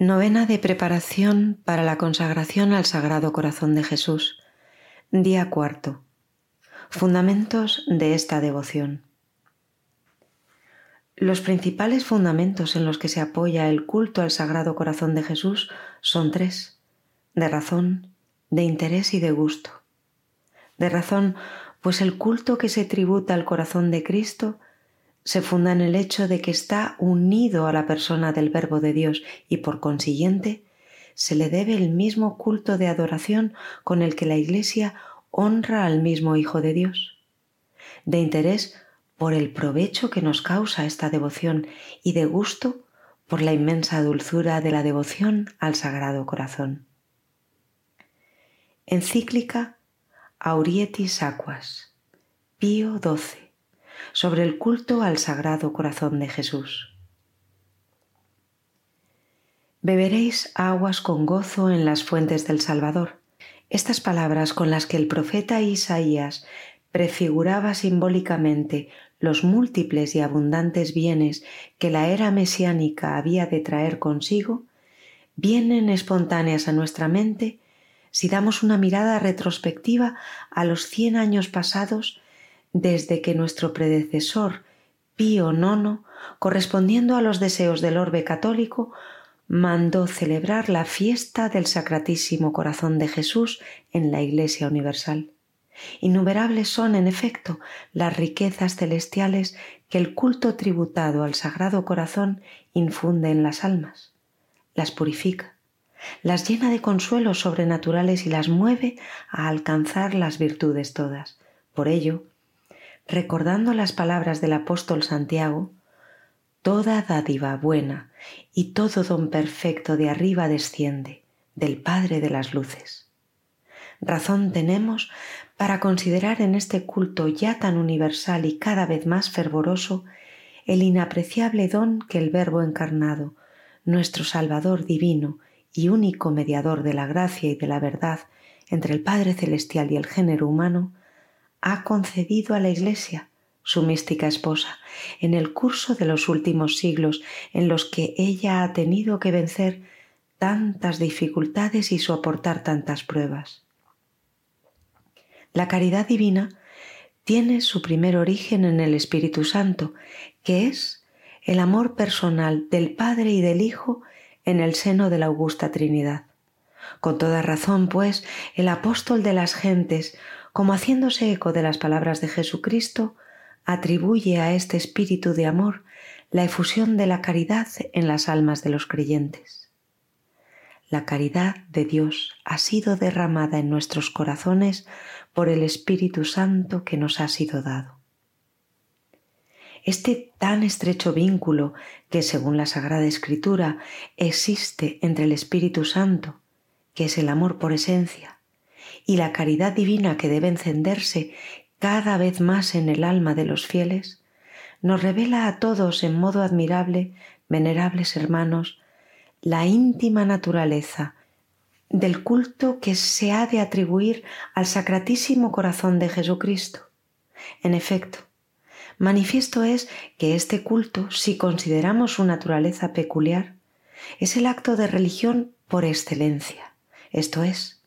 Novena de preparación para la consagración al Sagrado Corazón de Jesús. Día cuarto. Fundamentos de esta devoción. Los principales fundamentos en los que se apoya el culto al Sagrado Corazón de Jesús son tres, de razón, de interés y de gusto. De razón, pues el culto que se tributa al corazón de Cristo se funda en el hecho de que está unido a la persona del Verbo de Dios y por consiguiente se le debe el mismo culto de adoración con el que la Iglesia honra al mismo Hijo de Dios. De interés por el provecho que nos causa esta devoción y de gusto por la inmensa dulzura de la devoción al Sagrado Corazón. Encíclica Aurietis Aquas, Pío XII sobre el culto al Sagrado Corazón de Jesús. Beberéis aguas con gozo en las fuentes del Salvador. Estas palabras con las que el profeta Isaías prefiguraba simbólicamente los múltiples y abundantes bienes que la era mesiánica había de traer consigo, vienen espontáneas a nuestra mente si damos una mirada retrospectiva a los cien años pasados desde que nuestro predecesor Pío IX, correspondiendo a los deseos del orbe católico, mandó celebrar la fiesta del Sacratísimo Corazón de Jesús en la Iglesia Universal. Innumerables son, en efecto, las riquezas celestiales que el culto tributado al Sagrado Corazón infunde en las almas, las purifica, las llena de consuelos sobrenaturales y las mueve a alcanzar las virtudes todas. Por ello, recordando las palabras del apóstol Santiago, Toda dádiva buena y todo don perfecto de arriba desciende, del Padre de las Luces. Razón tenemos para considerar en este culto ya tan universal y cada vez más fervoroso el inapreciable don que el Verbo encarnado, nuestro Salvador divino y único mediador de la gracia y de la verdad entre el Padre Celestial y el género humano, ha concedido a la Iglesia, su mística esposa, en el curso de los últimos siglos en los que ella ha tenido que vencer tantas dificultades y soportar tantas pruebas. La caridad divina tiene su primer origen en el Espíritu Santo, que es el amor personal del Padre y del Hijo en el seno de la augusta Trinidad. Con toda razón, pues, el apóstol de las gentes como haciéndose eco de las palabras de Jesucristo, atribuye a este espíritu de amor la efusión de la caridad en las almas de los creyentes. La caridad de Dios ha sido derramada en nuestros corazones por el Espíritu Santo que nos ha sido dado. Este tan estrecho vínculo que, según la Sagrada Escritura, existe entre el Espíritu Santo, que es el amor por esencia, y la caridad divina que debe encenderse cada vez más en el alma de los fieles, nos revela a todos en modo admirable, venerables hermanos, la íntima naturaleza del culto que se ha de atribuir al Sacratísimo Corazón de Jesucristo. En efecto, manifiesto es que este culto, si consideramos su naturaleza peculiar, es el acto de religión por excelencia, esto es,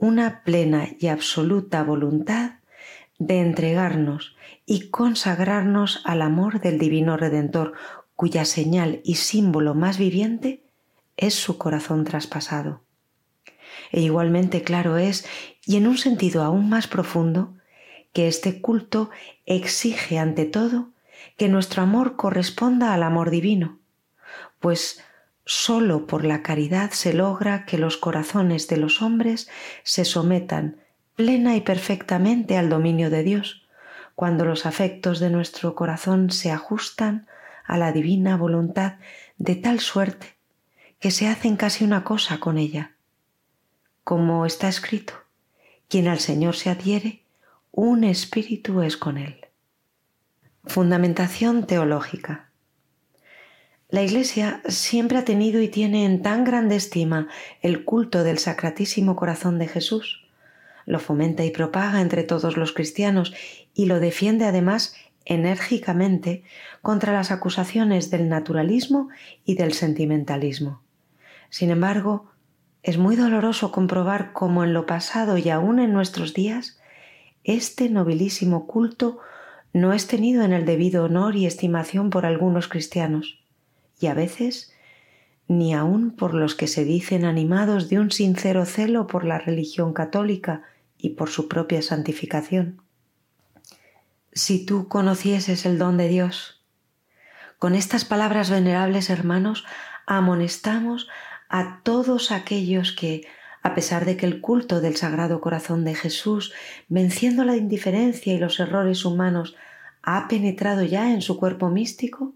una plena y absoluta voluntad de entregarnos y consagrarnos al amor del Divino Redentor, cuya señal y símbolo más viviente es su corazón traspasado. E igualmente claro es, y en un sentido aún más profundo, que este culto exige ante todo que nuestro amor corresponda al amor divino, pues Solo por la caridad se logra que los corazones de los hombres se sometan plena y perfectamente al dominio de Dios, cuando los afectos de nuestro corazón se ajustan a la divina voluntad de tal suerte que se hacen casi una cosa con ella. Como está escrito, quien al Señor se adhiere, un espíritu es con él. Fundamentación teológica. La Iglesia siempre ha tenido y tiene en tan grande estima el culto del Sacratísimo Corazón de Jesús. Lo fomenta y propaga entre todos los cristianos y lo defiende además enérgicamente contra las acusaciones del naturalismo y del sentimentalismo. Sin embargo, es muy doloroso comprobar cómo en lo pasado y aún en nuestros días, este nobilísimo culto no es tenido en el debido honor y estimación por algunos cristianos, y a veces ni aun por los que se dicen animados de un sincero celo por la religión católica y por su propia santificación. Si tú conocieses el don de Dios, con estas palabras venerables hermanos, amonestamos a todos aquellos que, a pesar de que el culto del Sagrado Corazón de Jesús, venciendo la indiferencia y los errores humanos, ha penetrado ya en su cuerpo místico,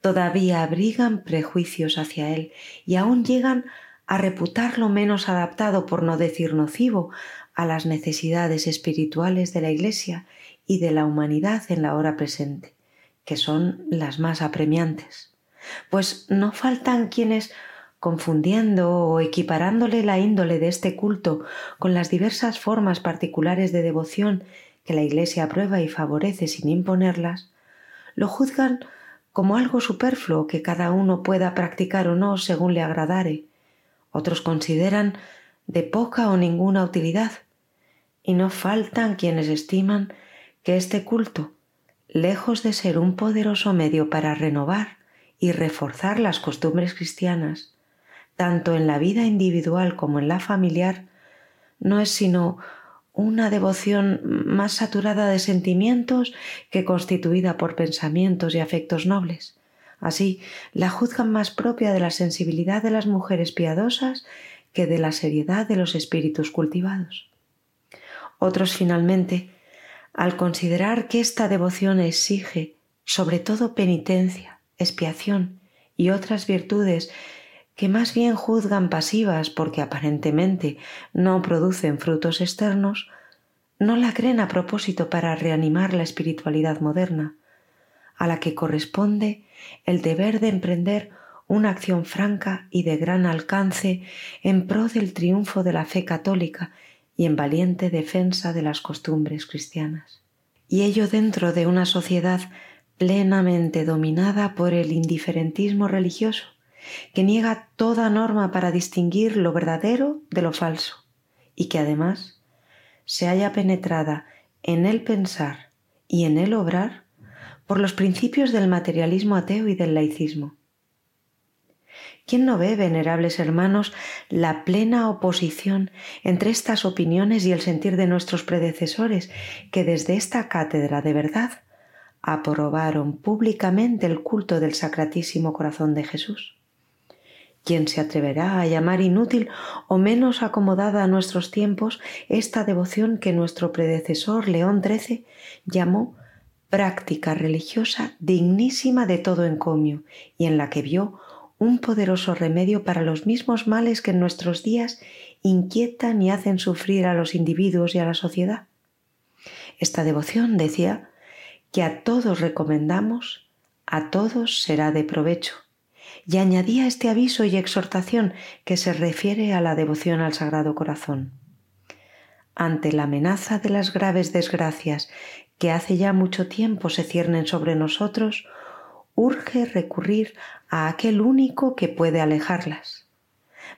todavía abrigan prejuicios hacia él y aún llegan a reputarlo menos adaptado, por no decir nocivo, a las necesidades espirituales de la Iglesia y de la humanidad en la hora presente, que son las más apremiantes. Pues no faltan quienes, confundiendo o equiparándole la índole de este culto con las diversas formas particulares de devoción que la Iglesia aprueba y favorece sin imponerlas, lo juzgan como algo superfluo que cada uno pueda practicar o no según le agradare. Otros consideran de poca o ninguna utilidad. Y no faltan quienes estiman que este culto, lejos de ser un poderoso medio para renovar y reforzar las costumbres cristianas, tanto en la vida individual como en la familiar, no es sino una devoción más saturada de sentimientos que constituida por pensamientos y afectos nobles. Así, la juzgan más propia de la sensibilidad de las mujeres piadosas que de la seriedad de los espíritus cultivados. Otros, finalmente, al considerar que esta devoción exige sobre todo penitencia, expiación y otras virtudes que más bien juzgan pasivas porque aparentemente no producen frutos externos, no la creen a propósito para reanimar la espiritualidad moderna, a la que corresponde el deber de emprender una acción franca y de gran alcance en pro del triunfo de la fe católica y en valiente defensa de las costumbres cristianas. Y ello dentro de una sociedad plenamente dominada por el indiferentismo religioso, que niega toda norma para distinguir lo verdadero de lo falso y que además se haya penetrada en el pensar y en el obrar por los principios del materialismo ateo y del laicismo. ¿Quién no ve, venerables hermanos, la plena oposición entre estas opiniones y el sentir de nuestros predecesores, que desde esta cátedra de verdad aprobaron públicamente el culto del Sacratísimo Corazón de Jesús? ¿Quién se atreverá a llamar inútil o menos acomodada a nuestros tiempos esta devoción que nuestro predecesor León XIII llamó práctica religiosa dignísima de todo encomio y en la que vio un poderoso remedio para los mismos males que en nuestros días inquietan y hacen sufrir a los individuos y a la sociedad? Esta devoción decía que a todos recomendamos, a todos será de provecho y añadía este aviso y exhortación que se refiere a la devoción al Sagrado Corazón. Ante la amenaza de las graves desgracias que hace ya mucho tiempo se ciernen sobre nosotros, urge recurrir a aquel único que puede alejarlas.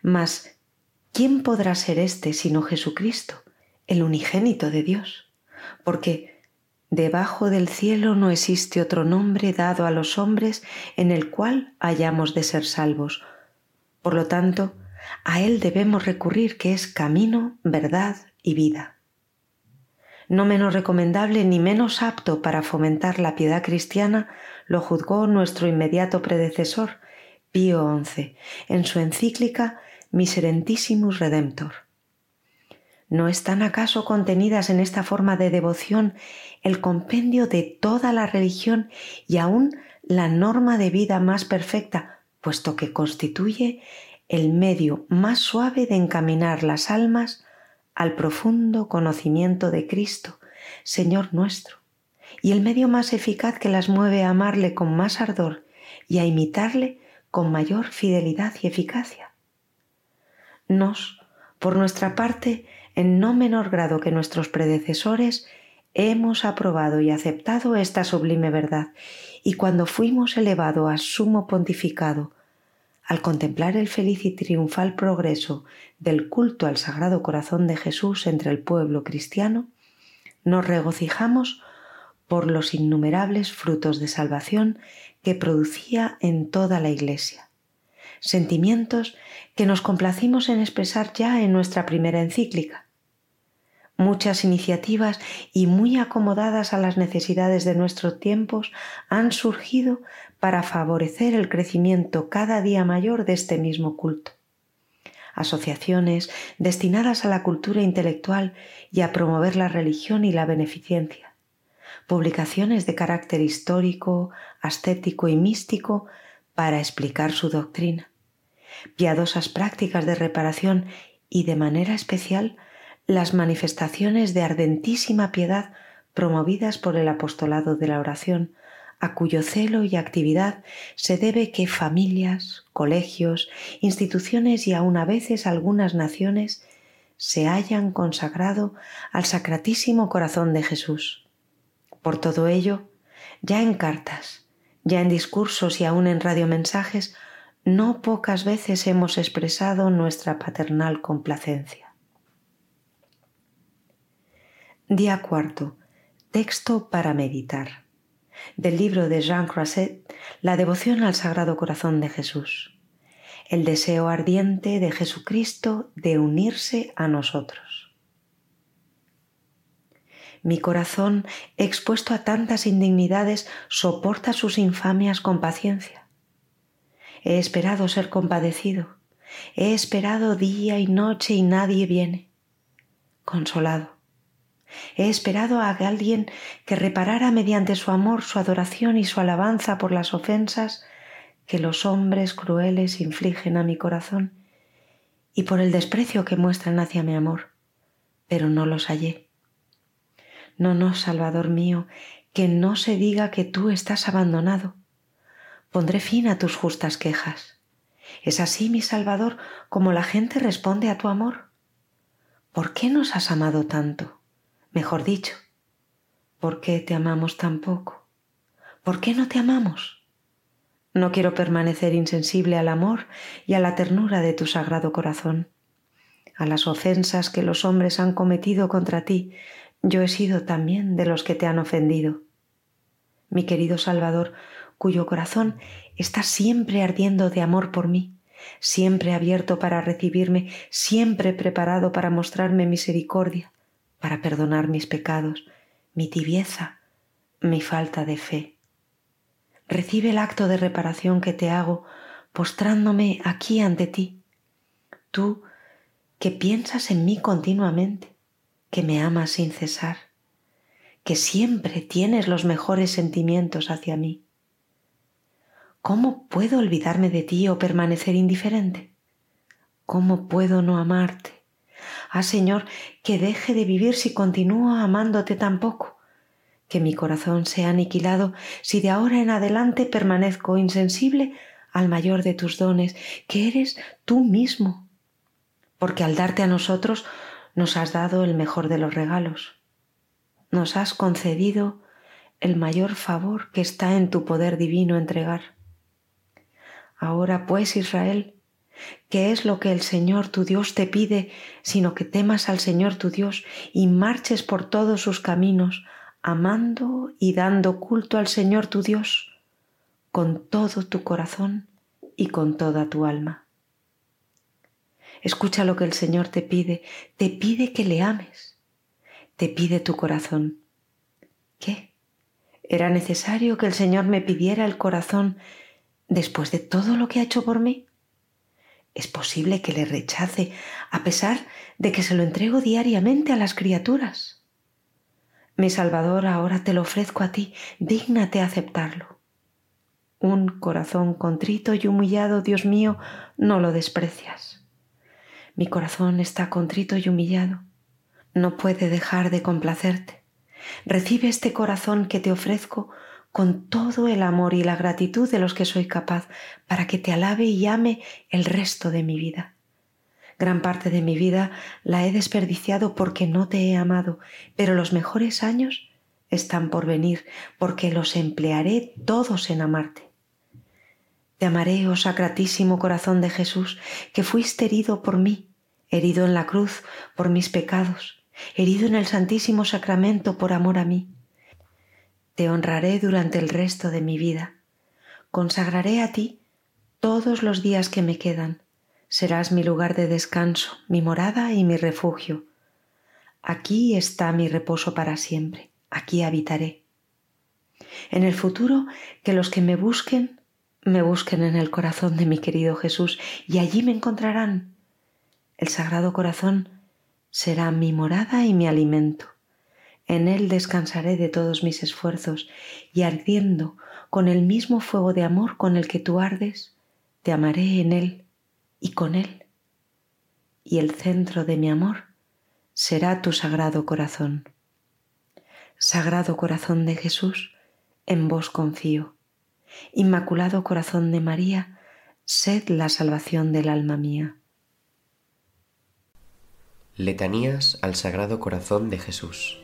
Mas, ¿quién podrá ser éste sino Jesucristo, el unigénito de Dios? Porque Debajo del cielo no existe otro nombre dado a los hombres en el cual hayamos de ser salvos. Por lo tanto, a Él debemos recurrir que es camino, verdad y vida. No menos recomendable ni menos apto para fomentar la piedad cristiana lo juzgó nuestro inmediato predecesor, Pío XI, en su encíclica Miserentissimus Redemptor. ¿No están acaso contenidas en esta forma de devoción el compendio de toda la religión y aún la norma de vida más perfecta, puesto que constituye el medio más suave de encaminar las almas al profundo conocimiento de Cristo, Señor nuestro, y el medio más eficaz que las mueve a amarle con más ardor y a imitarle con mayor fidelidad y eficacia. Nos, por nuestra parte, en no menor grado que nuestros predecesores, hemos aprobado y aceptado esta sublime verdad, y cuando fuimos elevado a sumo pontificado, al contemplar el feliz y triunfal progreso del culto al Sagrado Corazón de Jesús entre el pueblo cristiano, nos regocijamos por los innumerables frutos de salvación que producía en toda la Iglesia, sentimientos que nos complacimos en expresar ya en nuestra primera encíclica. Muchas iniciativas y muy acomodadas a las necesidades de nuestros tiempos han surgido para favorecer el crecimiento cada día mayor de este mismo culto. Asociaciones destinadas a la cultura intelectual y a promover la religión y la beneficencia. Publicaciones de carácter histórico, ascético y místico para explicar su doctrina. Piadosas prácticas de reparación y de manera especial las manifestaciones de ardentísima piedad promovidas por el apostolado de la oración, a cuyo celo y actividad se debe que familias, colegios, instituciones y aun a veces algunas naciones se hayan consagrado al Sacratísimo Corazón de Jesús. Por todo ello, ya en cartas, ya en discursos y aun en radiomensajes, no pocas veces hemos expresado nuestra paternal complacencia. Día cuarto. Texto para meditar del libro de Jean Croisset, La devoción al Sagrado Corazón de Jesús, el deseo ardiente de Jesucristo de unirse a nosotros. Mi corazón, expuesto a tantas indignidades, soporta sus infamias con paciencia. He esperado ser compadecido, he esperado día y noche y nadie viene. Consolado, He esperado a alguien que reparara mediante su amor, su adoración y su alabanza por las ofensas que los hombres crueles infligen a mi corazón y por el desprecio que muestran hacia mi amor, pero no los hallé. No, no, Salvador mío, que no se diga que tú estás abandonado. Pondré fin a tus justas quejas. ¿Es así, mi Salvador, como la gente responde a tu amor? ¿Por qué nos has amado tanto? Mejor dicho, ¿por qué te amamos tan poco? ¿Por qué no te amamos? No quiero permanecer insensible al amor y a la ternura de tu sagrado corazón. A las ofensas que los hombres han cometido contra ti, yo he sido también de los que te han ofendido. Mi querido Salvador, cuyo corazón está siempre ardiendo de amor por mí, siempre abierto para recibirme, siempre preparado para mostrarme misericordia, para perdonar mis pecados, mi tibieza, mi falta de fe. Recibe el acto de reparación que te hago postrándome aquí ante ti, tú que piensas en mí continuamente, que me amas sin cesar, que siempre tienes los mejores sentimientos hacia mí. ¿Cómo puedo olvidarme de ti o permanecer indiferente? ¿Cómo puedo no amarte? Ah, Señor, que deje de vivir si continúo amándote tan poco, que mi corazón sea aniquilado si de ahora en adelante permanezco insensible al mayor de tus dones, que eres tú mismo, porque al darte a nosotros nos has dado el mejor de los regalos, nos has concedido el mayor favor que está en tu poder divino entregar. Ahora pues, Israel, ¿Qué es lo que el Señor tu Dios te pide, sino que temas al Señor tu Dios y marches por todos sus caminos, amando y dando culto al Señor tu Dios con todo tu corazón y con toda tu alma? Escucha lo que el Señor te pide, te pide que le ames, te pide tu corazón. ¿Qué? ¿Era necesario que el Señor me pidiera el corazón después de todo lo que ha hecho por mí? Es posible que le rechace a pesar de que se lo entrego diariamente a las criaturas. Mi Salvador, ahora te lo ofrezco a ti, dígnate aceptarlo. Un corazón contrito y humillado, Dios mío, no lo desprecias. Mi corazón está contrito y humillado, no puede dejar de complacerte. Recibe este corazón que te ofrezco con todo el amor y la gratitud de los que soy capaz para que te alabe y ame el resto de mi vida. Gran parte de mi vida la he desperdiciado porque no te he amado, pero los mejores años están por venir porque los emplearé todos en amarte. Te amaré, oh sacratísimo corazón de Jesús, que fuiste herido por mí, herido en la cruz por mis pecados, herido en el Santísimo Sacramento por amor a mí. Te honraré durante el resto de mi vida. Consagraré a ti todos los días que me quedan. Serás mi lugar de descanso, mi morada y mi refugio. Aquí está mi reposo para siempre. Aquí habitaré. En el futuro, que los que me busquen me busquen en el corazón de mi querido Jesús y allí me encontrarán. El Sagrado Corazón será mi morada y mi alimento. En él descansaré de todos mis esfuerzos y ardiendo con el mismo fuego de amor con el que tú ardes, te amaré en él y con él. Y el centro de mi amor será tu Sagrado Corazón. Sagrado Corazón de Jesús, en vos confío. Inmaculado Corazón de María, sed la salvación del alma mía. Letanías al Sagrado Corazón de Jesús.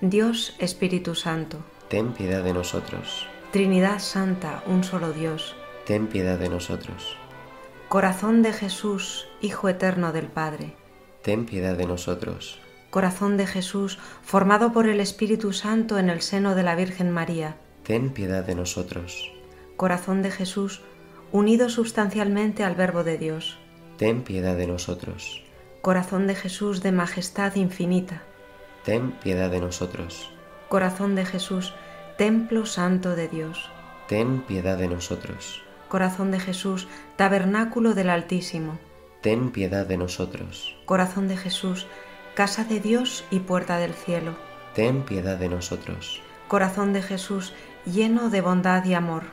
Dios Espíritu Santo, ten piedad de nosotros. Trinidad Santa, un solo Dios, ten piedad de nosotros. Corazón de Jesús, Hijo Eterno del Padre, ten piedad de nosotros. Corazón de Jesús, formado por el Espíritu Santo en el seno de la Virgen María, ten piedad de nosotros corazón de Jesús, unido sustancialmente al Verbo de Dios. Ten piedad de nosotros. Corazón de Jesús de majestad infinita. Ten piedad de nosotros. Corazón de Jesús, templo santo de Dios. Ten piedad de nosotros. Corazón de Jesús, tabernáculo del Altísimo. Ten piedad de nosotros. Corazón de Jesús, casa de Dios y puerta del cielo. Ten piedad de nosotros. Corazón de Jesús, lleno de bondad y amor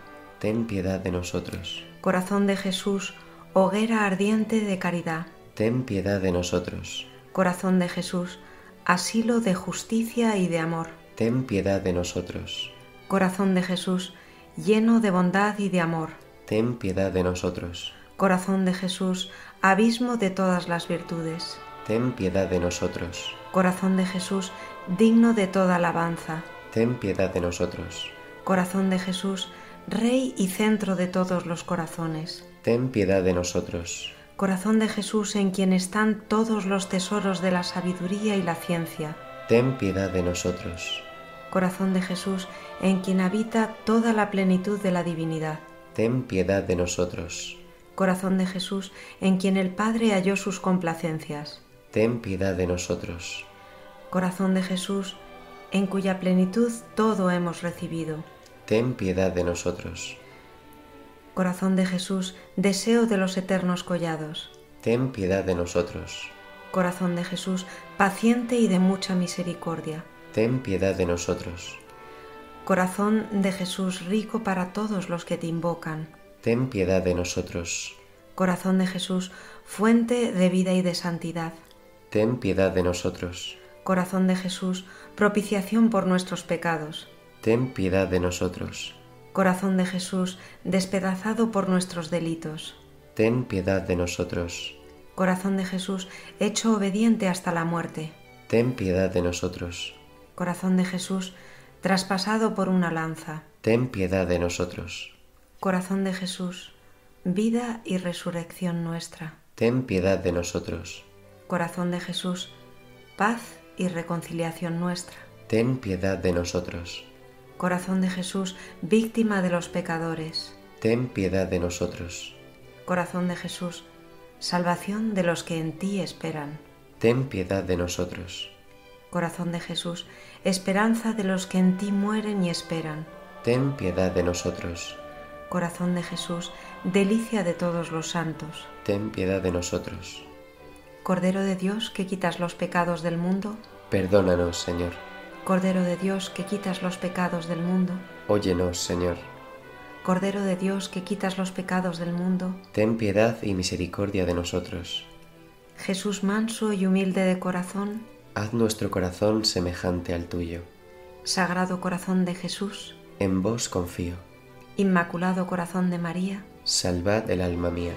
ten piedad de nosotros. Corazón de Jesús, hoguera ardiente de caridad, ten piedad de nosotros. Corazón de Jesús, asilo de justicia y de amor, ten piedad de nosotros. Corazón de Jesús, lleno de bondad y de amor, ten piedad de nosotros. Corazón de Jesús, abismo de todas las virtudes, ten piedad de nosotros. Corazón de Jesús, digno de toda alabanza, ten piedad de nosotros. Corazón de Jesús, Rey y centro de todos los corazones. Ten piedad de nosotros. Corazón de Jesús en quien están todos los tesoros de la sabiduría y la ciencia. Ten piedad de nosotros. Corazón de Jesús en quien habita toda la plenitud de la divinidad. Ten piedad de nosotros. Corazón de Jesús en quien el Padre halló sus complacencias. Ten piedad de nosotros. Corazón de Jesús en cuya plenitud todo hemos recibido ten piedad de nosotros. Corazón de Jesús, deseo de los eternos collados, ten piedad de nosotros. Corazón de Jesús, paciente y de mucha misericordia, ten piedad de nosotros. Corazón de Jesús, rico para todos los que te invocan, ten piedad de nosotros. Corazón de Jesús, fuente de vida y de santidad, ten piedad de nosotros. Corazón de Jesús, propiciación por nuestros pecados, ten piedad de nosotros. Corazón de Jesús, despedazado por nuestros delitos, ten piedad de nosotros. Corazón de Jesús, hecho obediente hasta la muerte, ten piedad de nosotros. Corazón de Jesús, traspasado por una lanza, ten piedad de nosotros. Corazón de Jesús, vida y resurrección nuestra, ten piedad de nosotros. Corazón de Jesús, paz y reconciliación nuestra, ten piedad de nosotros. Corazón de Jesús, víctima de los pecadores, ten piedad de nosotros. Corazón de Jesús, salvación de los que en ti esperan, ten piedad de nosotros. Corazón de Jesús, esperanza de los que en ti mueren y esperan, ten piedad de nosotros. Corazón de Jesús, delicia de todos los santos, ten piedad de nosotros. Cordero de Dios que quitas los pecados del mundo, perdónanos, Señor. Cordero de Dios que quitas los pecados del mundo, óyenos, Señor. Cordero de Dios que quitas los pecados del mundo, ten piedad y misericordia de nosotros. Jesús manso y humilde de corazón, Haz nuestro corazón semejante al tuyo. Sagrado Corazón de Jesús, En vos confío. Inmaculado Corazón de María, Salvad el alma mía.